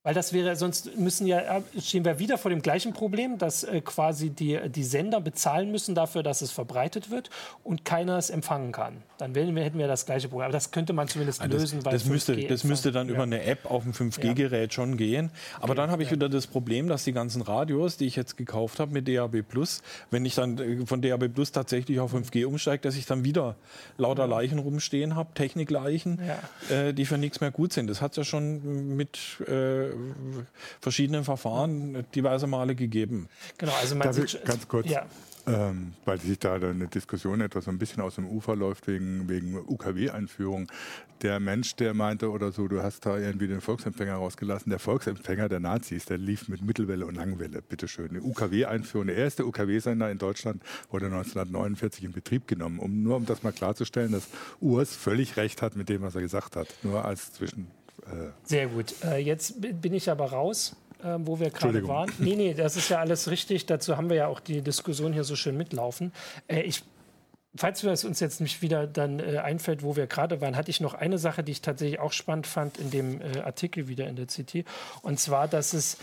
Weil das wäre, sonst müssen ja, stehen wir wieder vor dem gleichen Problem, dass äh, quasi die, die Sender bezahlen müssen dafür, dass es verbreitet wird und keiner es empfangen kann. Dann wir, hätten wir das gleiche Problem. Aber das könnte man zumindest also lösen. Das, das müsste, das müsste dann ja. über eine App auf dem 5G-Gerät ja. schon gehen. Aber okay. dann habe ich wieder das Problem, dass die ganzen Radios, die ich jetzt gekauft habe mit DAB+, wenn ich dann äh, von DAB Plus tatsächlich auf 5G umsteige, dass ich dann wieder lauter Leichen rumstehen habe, Technikleichen, äh, die für nichts mehr gut sind. Das hat es ja schon mit äh, verschiedenen Verfahren diverse Male gegeben. Genau, also man Darf sieht, ganz kurz. Ja. Ähm, weil sich da eine Diskussion etwas so ein bisschen aus dem Ufer läuft wegen, wegen UKW-Einführung. Der Mensch, der meinte oder so, du hast da irgendwie den Volksempfänger rausgelassen. Der Volksempfänger der Nazis, der lief mit Mittelwelle und Langwelle, bitteschön. Eine UKW-Einführung, der erste UKW-Sender in Deutschland wurde 1949 in Betrieb genommen. Um, nur um das mal klarzustellen, dass Urs völlig recht hat mit dem, was er gesagt hat. Nur als zwischen Sehr gut. Äh, jetzt bin ich aber raus. Äh, wo wir gerade waren. Nee, nee, das ist ja alles richtig. Dazu haben wir ja auch die Diskussion hier so schön mitlaufen. Äh, ich falls es uns jetzt nicht wieder dann äh, einfällt, wo wir gerade waren, hatte ich noch eine Sache, die ich tatsächlich auch spannend fand in dem äh, Artikel wieder in der CT. Und zwar, dass es,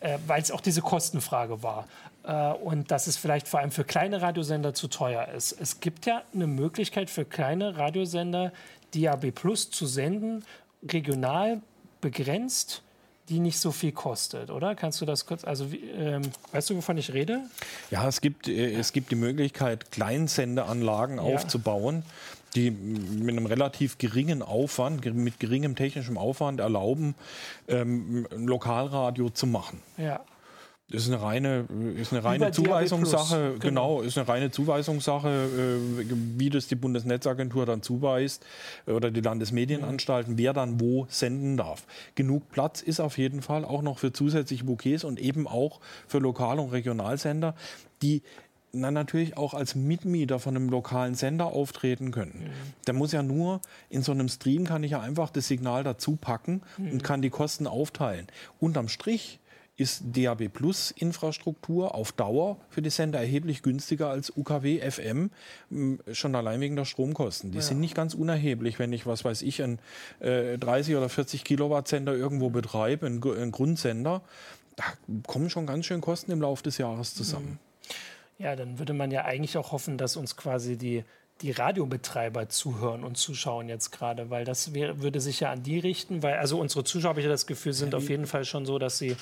äh, weil es auch diese Kostenfrage war äh, und dass es vielleicht vor allem für kleine Radiosender zu teuer ist. Es gibt ja eine Möglichkeit für kleine Radiosender, DAB Plus zu senden regional begrenzt, die nicht so viel kostet, oder? Kannst du das kurz, also ähm, weißt du, wovon ich rede? Ja, es gibt, äh, es gibt die Möglichkeit, Kleinsendeanlagen ja. aufzubauen, die mit einem relativ geringen Aufwand, mit geringem technischem Aufwand erlauben, ähm, ein Lokalradio zu machen. Ja. Das ist eine reine, ist eine reine Zuweisungssache, genau. genau. ist eine reine Zuweisungssache, äh, wie das die Bundesnetzagentur dann zuweist oder die Landesmedienanstalten, wer dann wo senden darf. Genug Platz ist auf jeden Fall auch noch für zusätzliche Bouquets und eben auch für Lokal- und Regionalsender, die na, natürlich auch als Mitmieter von einem lokalen Sender auftreten können. Mhm. Der muss ja nur, in so einem Stream kann ich ja einfach das Signal dazu packen mhm. und kann die Kosten aufteilen. Unterm Strich ist DAB Plus Infrastruktur auf Dauer für die Sender erheblich günstiger als UKW FM, schon allein wegen der Stromkosten. Die ja. sind nicht ganz unerheblich, wenn ich, was weiß ich, einen äh, 30 oder 40 Kilowatt Sender irgendwo betreibe, einen, einen Grundsender. Da kommen schon ganz schön Kosten im Laufe des Jahres zusammen. Mhm. Ja, dann würde man ja eigentlich auch hoffen, dass uns quasi die die Radiobetreiber zuhören und zuschauen jetzt gerade, weil das wär, würde sich ja an die richten, weil also unsere Zuschauer, habe ich ja das Gefühl, sind auf jeden Fall schon so, dass sie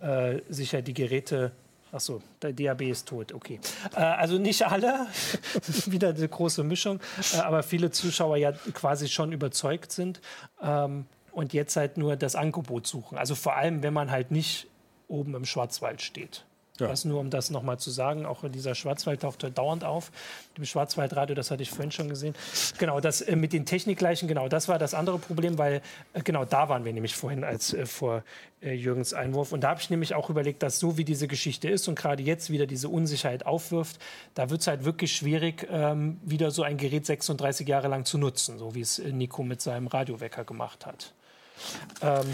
äh, sich ja die Geräte Achso, der DAB ist tot, okay. Äh, also nicht alle, wieder eine große Mischung, äh, aber viele Zuschauer ja quasi schon überzeugt sind ähm, und jetzt halt nur das Angebot suchen. Also vor allem, wenn man halt nicht oben im Schwarzwald steht. Ja. Das nur, um das nochmal zu sagen. Auch dieser Schwarzwald taucht dauernd auf. Im Schwarzwaldradio, das hatte ich vorhin schon gesehen. Genau, das äh, mit den Technikgleichen, genau, das war das andere Problem, weil äh, genau da waren wir nämlich vorhin als äh, vor äh, Jürgens Einwurf. Und da habe ich nämlich auch überlegt, dass so wie diese Geschichte ist und gerade jetzt wieder diese Unsicherheit aufwirft, da wird es halt wirklich schwierig, ähm, wieder so ein Gerät 36 Jahre lang zu nutzen, so wie es äh, Nico mit seinem Radiowecker gemacht hat. Ähm,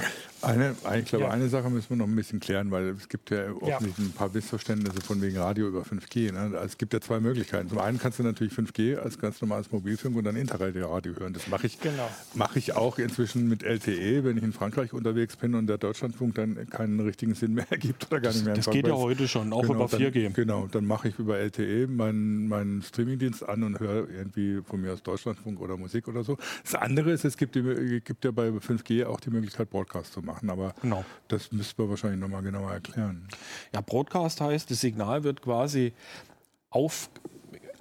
eine, ich glaube, ja. eine Sache müssen wir noch ein bisschen klären, weil es gibt ja offensichtlich ja. ein paar Missverständnisse von wegen Radio über 5G. Ne? Also es gibt ja zwei Möglichkeiten. Zum einen kannst du natürlich 5G als ganz normales Mobilfunk und dann Interradio hören. Das mache ich, genau. mache ich auch inzwischen mit LTE, wenn ich in Frankreich unterwegs bin und der Deutschlandfunk dann keinen richtigen Sinn mehr ergibt oder gar nicht mehr. Das, das geht ja heute schon, auch genau, über 4G. Dann, genau, dann mache ich über LTE meinen, meinen Streamingdienst an und höre irgendwie von mir aus Deutschlandfunk oder Musik oder so. Das andere ist, es gibt, gibt ja bei 5G auch die Möglichkeit, Broadcast zu machen. Aber genau. das müssten wir wahrscheinlich nochmal genauer erklären. Ja, Broadcast heißt, das Signal wird quasi auf,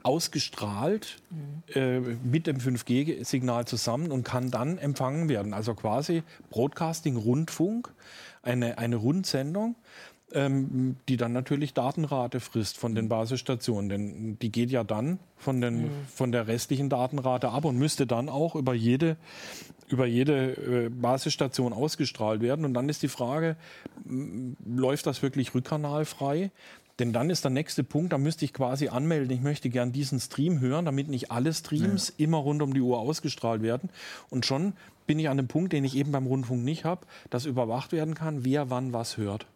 ausgestrahlt mhm. äh, mit dem 5G-Signal zusammen und kann dann empfangen werden. Also quasi Broadcasting, Rundfunk, eine, eine Rundsendung ähm, die dann natürlich Datenrate frisst von den Basisstationen. Denn die geht ja dann von, den, mhm. von der restlichen Datenrate ab und müsste dann auch über jede, über jede äh, Basisstation ausgestrahlt werden. Und dann ist die Frage, läuft das wirklich rückkanalfrei? Denn dann ist der nächste Punkt, da müsste ich quasi anmelden, ich möchte gern diesen Stream hören, damit nicht alle Streams ja. immer rund um die Uhr ausgestrahlt werden. Und schon bin ich an dem Punkt, den ich eben beim Rundfunk nicht habe, dass überwacht werden kann, wer wann was hört.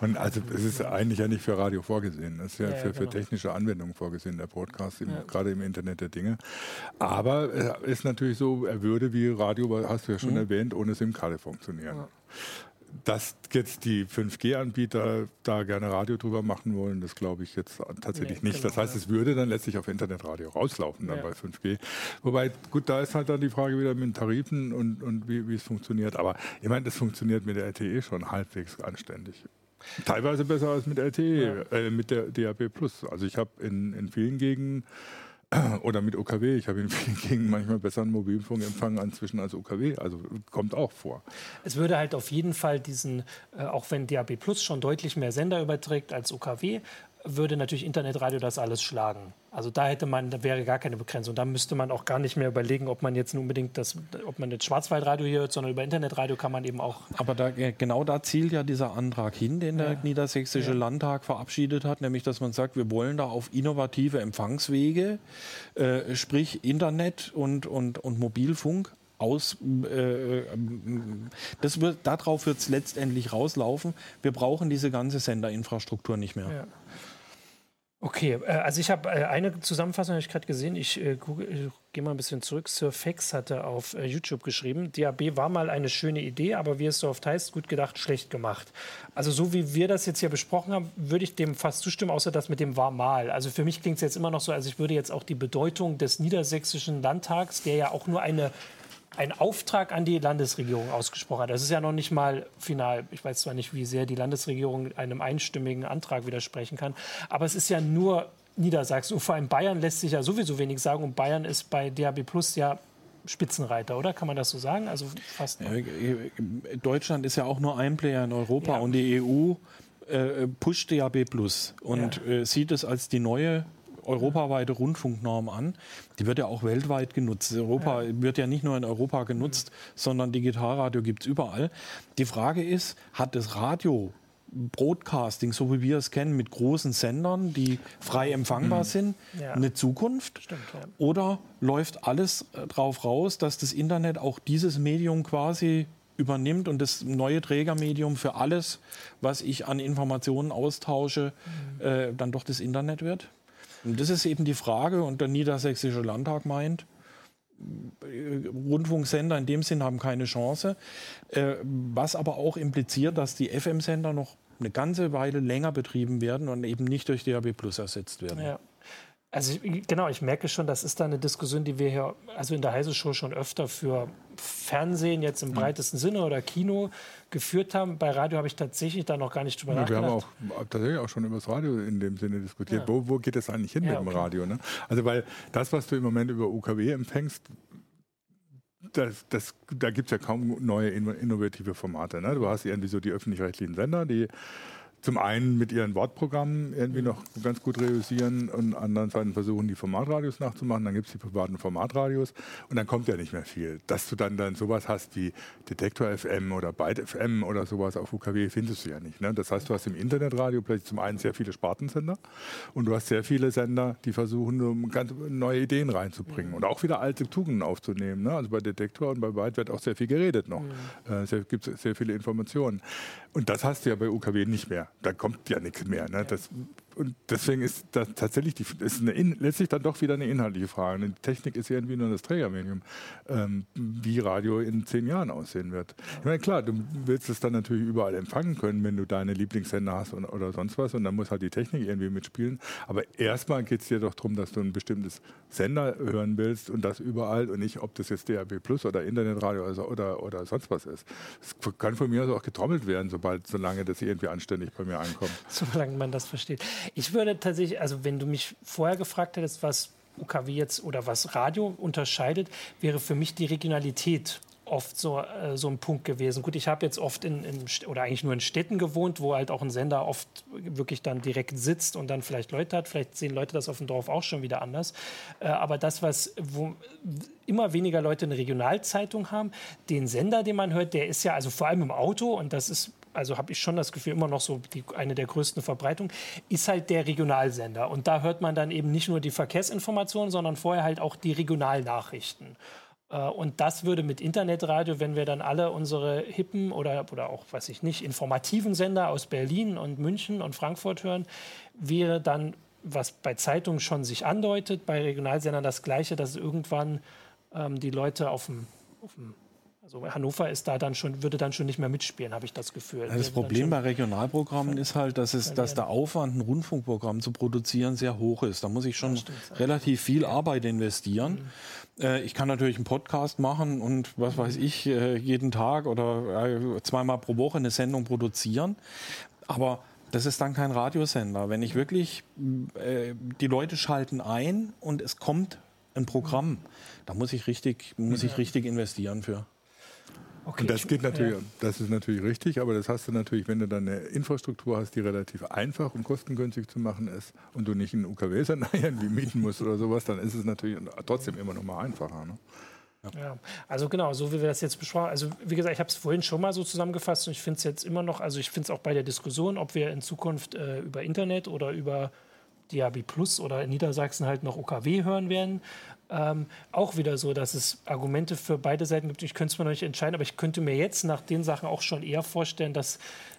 Und also es ist eigentlich ja nicht für Radio vorgesehen. Es ist ja, ja für, genau. für, technische Anwendungen vorgesehen, der Podcast, im, ja. gerade im Internet der Dinge. Aber es ist natürlich so, er würde wie Radio, hast du ja schon mhm. erwähnt, ohne SIM-Karte funktionieren. Ja dass jetzt die 5G-Anbieter da gerne Radio drüber machen wollen, das glaube ich jetzt tatsächlich nee, nicht. Genau, das heißt, es würde dann letztlich auf Internetradio rauslaufen dann ja. bei 5G. Wobei, gut, da ist halt dann die Frage wieder mit den Tarifen und, und wie, wie es funktioniert. Aber ich meine, das funktioniert mit der LTE schon halbwegs anständig. Teilweise besser als mit LTE, ja. äh, mit der DAB+. Also ich habe in, in vielen Gegenden oder mit OKW. Ich habe in vielen Gegenden manchmal besseren Mobilfunkempfang inzwischen als OKW. Also kommt auch vor. Es würde halt auf jeden Fall diesen, äh, auch wenn DAB Plus schon deutlich mehr Sender überträgt als OKW, würde natürlich Internetradio das alles schlagen. Also da hätte man, da wäre gar keine Begrenzung. Da müsste man auch gar nicht mehr überlegen, ob man jetzt unbedingt das, ob man jetzt Schwarzwaldradio hört, sondern über Internetradio kann man eben auch. Aber da, äh, genau da zielt ja dieser Antrag hin, den der ja. Niedersächsische ja. Landtag verabschiedet hat, nämlich dass man sagt, wir wollen da auf innovative Empfangswege, äh, sprich Internet und, und, und Mobilfunk aus, äh, das wird, darauf wird es letztendlich rauslaufen. Wir brauchen diese ganze Senderinfrastruktur nicht mehr. Ja. Okay, äh, also ich habe äh, eine Zusammenfassung, habe ich gerade gesehen. Ich äh, gehe mal ein bisschen zurück. Sir Fex hatte auf YouTube geschrieben, DAB war mal eine schöne Idee, aber wie es so oft heißt, gut gedacht, schlecht gemacht. Also so wie wir das jetzt hier besprochen haben, würde ich dem fast zustimmen, außer das mit dem war mal. Also für mich klingt es jetzt immer noch so, als ich würde jetzt auch die Bedeutung des niedersächsischen Landtags, der ja auch nur eine ein Auftrag an die Landesregierung ausgesprochen hat. Das ist ja noch nicht mal final. Ich weiß zwar nicht, wie sehr die Landesregierung einem einstimmigen Antrag widersprechen kann, aber es ist ja nur Niedersachsen. Und vor allem Bayern lässt sich ja sowieso wenig sagen. Und Bayern ist bei DAB Plus ja Spitzenreiter, oder? Kann man das so sagen? Also fast. Ja, Deutschland ist ja auch nur ein Player in Europa ja. und die EU äh, pusht DAB Plus und ja. äh, sieht es als die neue europaweite Rundfunknorm an. Die wird ja auch weltweit genutzt. Europa ja. wird ja nicht nur in Europa genutzt, sondern Digitalradio gibt es überall. Die Frage ist, hat das Radio Broadcasting, so wie wir es kennen, mit großen Sendern, die frei empfangbar mhm. sind, ja. eine Zukunft? Stimmt, ja. Oder läuft alles äh, darauf raus, dass das Internet auch dieses Medium quasi übernimmt und das neue Trägermedium für alles, was ich an Informationen austausche, mhm. äh, dann doch das Internet wird? Und das ist eben die Frage, und der Niedersächsische Landtag meint, Rundfunksender in dem Sinn haben keine Chance, äh, was aber auch impliziert, dass die FM-Sender noch eine ganze Weile länger betrieben werden und eben nicht durch DAB Plus ersetzt werden. Ja. Also genau, ich merke schon, das ist da eine Diskussion, die wir hier also in der Heise Show schon öfter für Fernsehen jetzt im mhm. breitesten Sinne oder Kino geführt haben. Bei Radio habe ich tatsächlich da noch gar nicht drüber ja, nachgedacht. Wir haben auch tatsächlich auch schon über das Radio in dem Sinne diskutiert. Ja. Wo, wo, geht es eigentlich hin ja, mit dem okay. Radio? Ne? Also weil das, was du im Moment über UKW empfängst, das, das, da gibt es ja kaum neue innovative Formate. Ne? Du hast irgendwie so die öffentlich-rechtlichen Sender, die zum einen mit ihren Wortprogrammen irgendwie noch ganz gut realisieren und anderen Seiten versuchen, die Formatradios nachzumachen. Dann gibt es die privaten Formatradios und dann kommt ja nicht mehr viel. Dass du dann, dann sowas hast wie Detektor FM oder Byte FM oder sowas auf UKW findest du ja nicht. Ne? Das heißt, du hast im Internetradio plötzlich zum einen sehr viele Spartensender und du hast sehr viele Sender, die versuchen, ganz neue Ideen reinzubringen und auch wieder alte Tugenden aufzunehmen. Ne? Also bei Detektor und bei Byte wird auch sehr viel geredet noch. Es mhm. äh, gibt sehr viele Informationen. Und das hast du ja bei UKW nicht mehr da kommt ja nichts mehr. Ne? Das und deswegen ist das tatsächlich die, ist eine, letztlich dann doch wieder eine inhaltliche Frage. Die Technik ist irgendwie nur das Trägermedium, ähm, wie Radio in zehn Jahren aussehen wird. Ich meine, klar, du willst es dann natürlich überall empfangen können, wenn du deine Lieblingssender hast und, oder sonst was und dann muss halt die Technik irgendwie mitspielen. Aber erstmal geht es dir doch darum, dass du ein bestimmtes Sender hören willst und das überall und nicht, ob das jetzt DAB Plus oder Internetradio oder, oder, oder sonst was ist. Es kann von mir aus auch getrommelt werden, sobald, solange das irgendwie anständig bei mir ankommt. Solange man das versteht. Ich würde tatsächlich, also wenn du mich vorher gefragt hättest, was UKW jetzt oder was Radio unterscheidet, wäre für mich die Regionalität oft so, äh, so ein Punkt gewesen. Gut, ich habe jetzt oft in, in, oder eigentlich nur in Städten gewohnt, wo halt auch ein Sender oft wirklich dann direkt sitzt und dann vielleicht Leute hat. Vielleicht sehen Leute das auf dem Dorf auch schon wieder anders. Äh, aber das, was wo immer weniger Leute eine Regionalzeitung haben, den Sender, den man hört, der ist ja also vor allem im Auto und das ist also habe ich schon das Gefühl, immer noch so die, eine der größten Verbreitungen, ist halt der Regionalsender. Und da hört man dann eben nicht nur die Verkehrsinformationen, sondern vorher halt auch die Regionalnachrichten. Äh, und das würde mit Internetradio, wenn wir dann alle unsere hippen oder, oder auch, weiß ich nicht, informativen Sender aus Berlin und München und Frankfurt hören, wäre dann, was bei Zeitungen schon sich andeutet, bei Regionalsendern das Gleiche, dass irgendwann ähm, die Leute auf dem, auf dem also Hannover ist da dann schon, würde dann schon nicht mehr mitspielen, habe ich das Gefühl. das Problem bei Regionalprogrammen ist halt, dass, es, dass der Aufwand, ein Rundfunkprogramm zu produzieren, sehr hoch ist. Da muss ich schon relativ viel Arbeit investieren. Mhm. Äh, ich kann natürlich einen Podcast machen und was weiß ich, äh, jeden Tag oder äh, zweimal pro Woche eine Sendung produzieren. Aber das ist dann kein Radiosender. Wenn ich wirklich, die Leute schalten ein und es kommt ein Programm, da muss ich richtig, muss ich richtig investieren für. Okay, und das geht natürlich, ja. das ist natürlich richtig, aber das hast du natürlich, wenn du dann eine Infrastruktur hast, die relativ einfach und kostengünstig zu machen ist und du nicht einen UKW-Sender irgendwie mieten musst oder sowas, dann ist es natürlich trotzdem immer noch mal einfacher. Ne? Ja. ja. also genau, so wie wir das jetzt besprochen Also wie gesagt, ich habe es vorhin schon mal so zusammengefasst und ich finde es jetzt immer noch, also ich finde es auch bei der Diskussion, ob wir in Zukunft äh, über Internet oder über DAB Plus oder in Niedersachsen halt noch OKW hören werden, ähm, auch wieder so, dass es Argumente für beide Seiten gibt. Ich könnte es mir noch nicht entscheiden, aber ich könnte mir jetzt nach den Sachen auch schon eher vorstellen, dass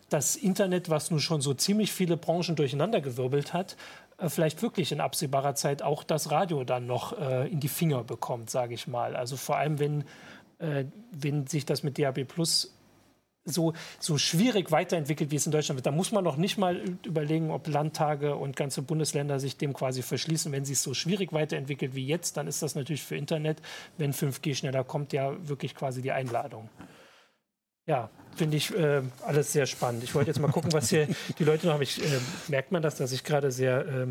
das Internet, was nun schon so ziemlich viele Branchen durcheinandergewirbelt hat, äh, vielleicht wirklich in absehbarer Zeit auch das Radio dann noch äh, in die Finger bekommt, sage ich mal. Also vor allem, wenn, äh, wenn sich das mit DAB Plus so, so schwierig weiterentwickelt, wie es in Deutschland wird. Da muss man noch nicht mal überlegen, ob Landtage und ganze Bundesländer sich dem quasi verschließen. Wenn sich so schwierig weiterentwickelt wie jetzt, dann ist das natürlich für Internet, wenn 5G schneller kommt, ja wirklich quasi die Einladung. Ja, finde ich äh, alles sehr spannend. Ich wollte jetzt mal gucken, was hier die Leute noch haben. Ich, äh, merkt man das, dass ich gerade sehr äh,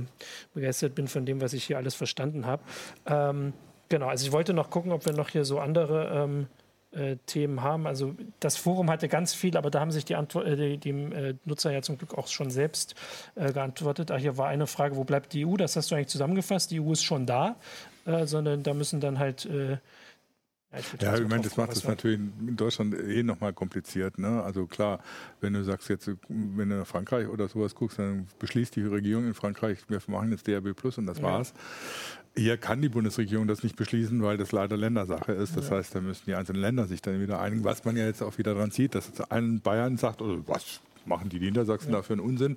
begeistert bin von dem, was ich hier alles verstanden habe. Ähm, genau, also ich wollte noch gucken, ob wir noch hier so andere ähm, äh, Themen haben. Also das Forum hatte ganz viel, aber da haben sich die, Antwort, äh, die, äh, Nutzer ja zum Glück auch schon selbst äh, geantwortet. Ach, hier war eine Frage, wo bleibt die EU? Das hast du eigentlich zusammengefasst. Die EU ist schon da, äh, sondern da müssen dann halt äh, ja, ich meine, das macht es natürlich in Deutschland eh nochmal kompliziert. Ne? Also klar, wenn du sagst jetzt, wenn du nach Frankreich oder sowas guckst, dann beschließt die Regierung in Frankreich, wir machen jetzt DRB Plus und das ja. war's. Hier kann die Bundesregierung das nicht beschließen, weil das leider Ländersache ist. Das ja. heißt, da müssen die einzelnen Länder sich dann wieder einigen, was man ja jetzt auch wieder dran sieht, dass ein Bayern sagt, oder was machen die Niedersachsen ja. da für einen Unsinn?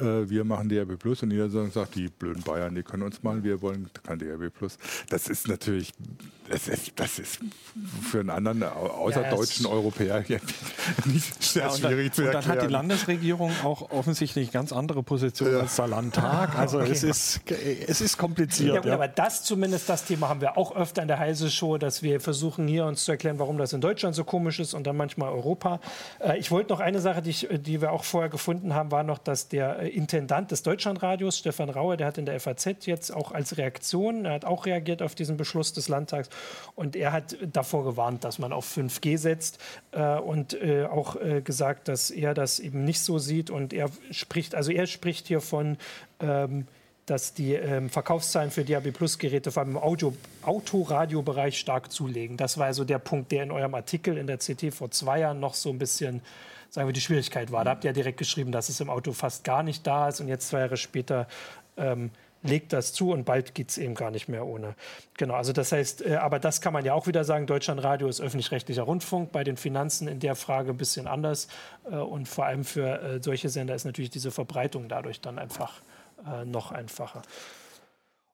Äh, wir machen DRB Plus und Niedersachsen sagt, die blöden Bayern, die können uns mal, wir wollen kein DRB Plus. Das ist natürlich, das ist, das ist für einen anderen außerdeutschen ja, Europäer nicht sehr ja, schwierig dann, zu erklären. Und dann hat die Landesregierung auch offensichtlich ganz andere Positionen ja. als der Landtag. Also okay. es, ist, es ist kompliziert. Ja, gut, aber das zumindest, das Thema haben wir auch öfter in der Heise Show, dass wir versuchen hier uns zu erklären, warum das in Deutschland so komisch ist und dann manchmal Europa. Äh, ich wollte noch eine Sache, die, ich, die wir auch vorher gefunden haben, war noch, dass der Intendant des Deutschlandradios, Stefan Rauer, der hat in der FAZ jetzt auch als Reaktion, er hat auch reagiert auf diesen Beschluss des Landtags und er hat davor gewarnt, dass man auf 5G setzt äh, und auch gesagt, dass er das eben nicht so sieht und er spricht, also er spricht hier von ähm, dass die ähm, Verkaufszahlen für DAB Plus Geräte vor allem im Audio, Autoradiobereich stark zulegen. Das war also der Punkt, der in eurem Artikel in der CT vor zwei Jahren noch so ein bisschen, sagen wir, die Schwierigkeit war. Da habt ihr ja direkt geschrieben, dass es im Auto fast gar nicht da ist und jetzt zwei Jahre später ähm, legt das zu und bald geht es eben gar nicht mehr ohne. Genau, also das heißt, äh, aber das kann man ja auch wieder sagen, Deutschlandradio ist öffentlich-rechtlicher Rundfunk, bei den Finanzen in der Frage ein bisschen anders äh, und vor allem für äh, solche Sender ist natürlich diese Verbreitung dadurch dann einfach äh, noch einfacher.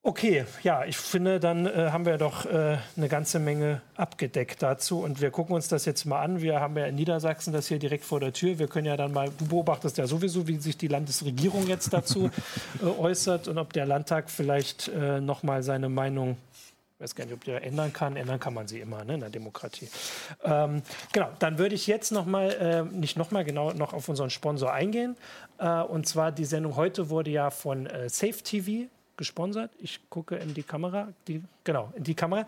Okay, ja, ich finde, dann äh, haben wir doch äh, eine ganze Menge abgedeckt dazu und wir gucken uns das jetzt mal an. Wir haben ja in Niedersachsen das hier direkt vor der Tür. Wir können ja dann mal, du beobachtest ja sowieso, wie sich die Landesregierung jetzt dazu äh, äußert und ob der Landtag vielleicht äh, noch mal seine Meinung ich weiß gar nicht, ob der ändern kann. Ändern kann man sie immer ne, in der Demokratie. Ähm, genau, dann würde ich jetzt noch mal, äh, nicht noch mal genau noch auf unseren Sponsor eingehen. Äh, und zwar die Sendung heute wurde ja von äh, Safe TV gesponsert. Ich gucke in die Kamera, die, genau, in die Kamera.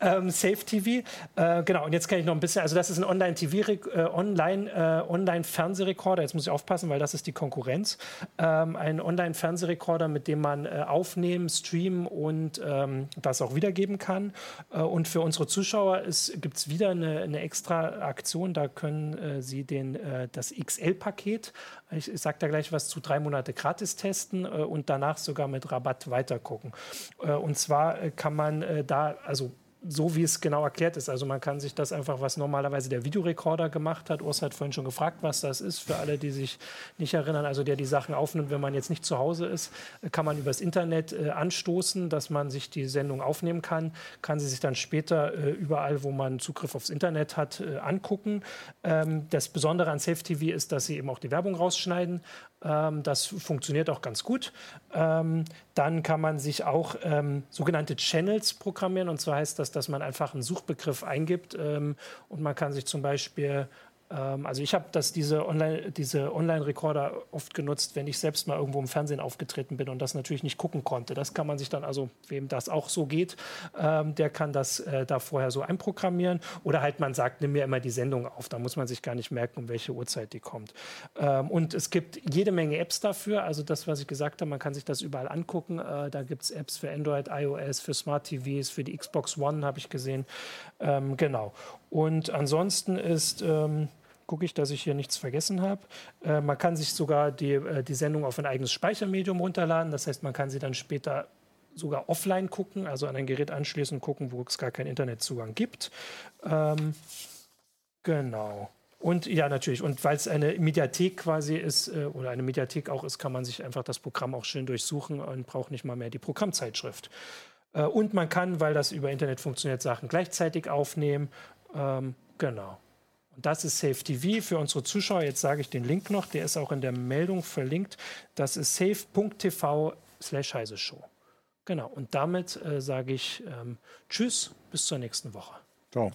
Ähm, Safe TV, äh, genau. Und jetzt kann ich noch ein bisschen, also das ist ein Online-TV, äh, Online, äh, Online-Fernsehrekorder. Jetzt muss ich aufpassen, weil das ist die Konkurrenz. Ähm, ein Online-Fernsehrekorder, mit dem man äh, aufnehmen, streamen und ähm, das auch wiedergeben kann. Äh, und für unsere Zuschauer gibt es wieder eine, eine, extra Aktion. Da können äh, Sie den, das XL-Paket ich, ich sage da gleich was zu drei Monate gratis testen und danach sogar mit Rabatt weitergucken. Und zwar kann man äh, da, also so wie es genau erklärt ist. Also man kann sich das einfach, was normalerweise der Videorekorder gemacht hat. Urs hat vorhin schon gefragt, was das ist. Für alle, die sich nicht erinnern, also der die Sachen aufnimmt, wenn man jetzt nicht zu Hause ist, kann man übers Internet äh, anstoßen, dass man sich die Sendung aufnehmen kann, kann sie sich dann später äh, überall, wo man Zugriff aufs Internet hat, äh, angucken. Ähm, das Besondere an Safe TV ist, dass sie eben auch die Werbung rausschneiden. Ähm, das funktioniert auch ganz gut. Ähm, dann kann man sich auch ähm, sogenannte Channels programmieren. Und zwar heißt das, dass man einfach einen Suchbegriff eingibt und man kann sich zum Beispiel also ich habe diese Online, diese Online-Recorder oft genutzt, wenn ich selbst mal irgendwo im Fernsehen aufgetreten bin und das natürlich nicht gucken konnte. Das kann man sich dann also, wem das auch so geht, ähm, der kann das äh, da vorher so einprogrammieren. Oder halt man sagt, nimm mir immer die Sendung auf. Da muss man sich gar nicht merken, um welche Uhrzeit die kommt. Ähm, und es gibt jede Menge Apps dafür. Also das, was ich gesagt habe, man kann sich das überall angucken. Äh, da gibt es Apps für Android, iOS, für Smart TVs, für die Xbox One habe ich gesehen. Ähm, genau. Und ansonsten ist ähm, gucke ich, dass ich hier nichts vergessen habe. Äh, man kann sich sogar die, äh, die Sendung auf ein eigenes Speichermedium runterladen. Das heißt, man kann sie dann später sogar offline gucken, also an ein Gerät anschließen und gucken, wo es gar keinen Internetzugang gibt. Ähm, genau. Und ja, natürlich. Und weil es eine Mediathek quasi ist äh, oder eine Mediathek auch ist, kann man sich einfach das Programm auch schön durchsuchen und braucht nicht mal mehr die Programmzeitschrift. Äh, und man kann, weil das über Internet funktioniert, Sachen gleichzeitig aufnehmen. Ähm, genau. Das ist Safe TV für unsere Zuschauer. Jetzt sage ich den Link noch, der ist auch in der Meldung verlinkt. Das ist safe.tv slash heise Show. Genau, und damit äh, sage ich ähm, Tschüss, bis zur nächsten Woche. Ciao.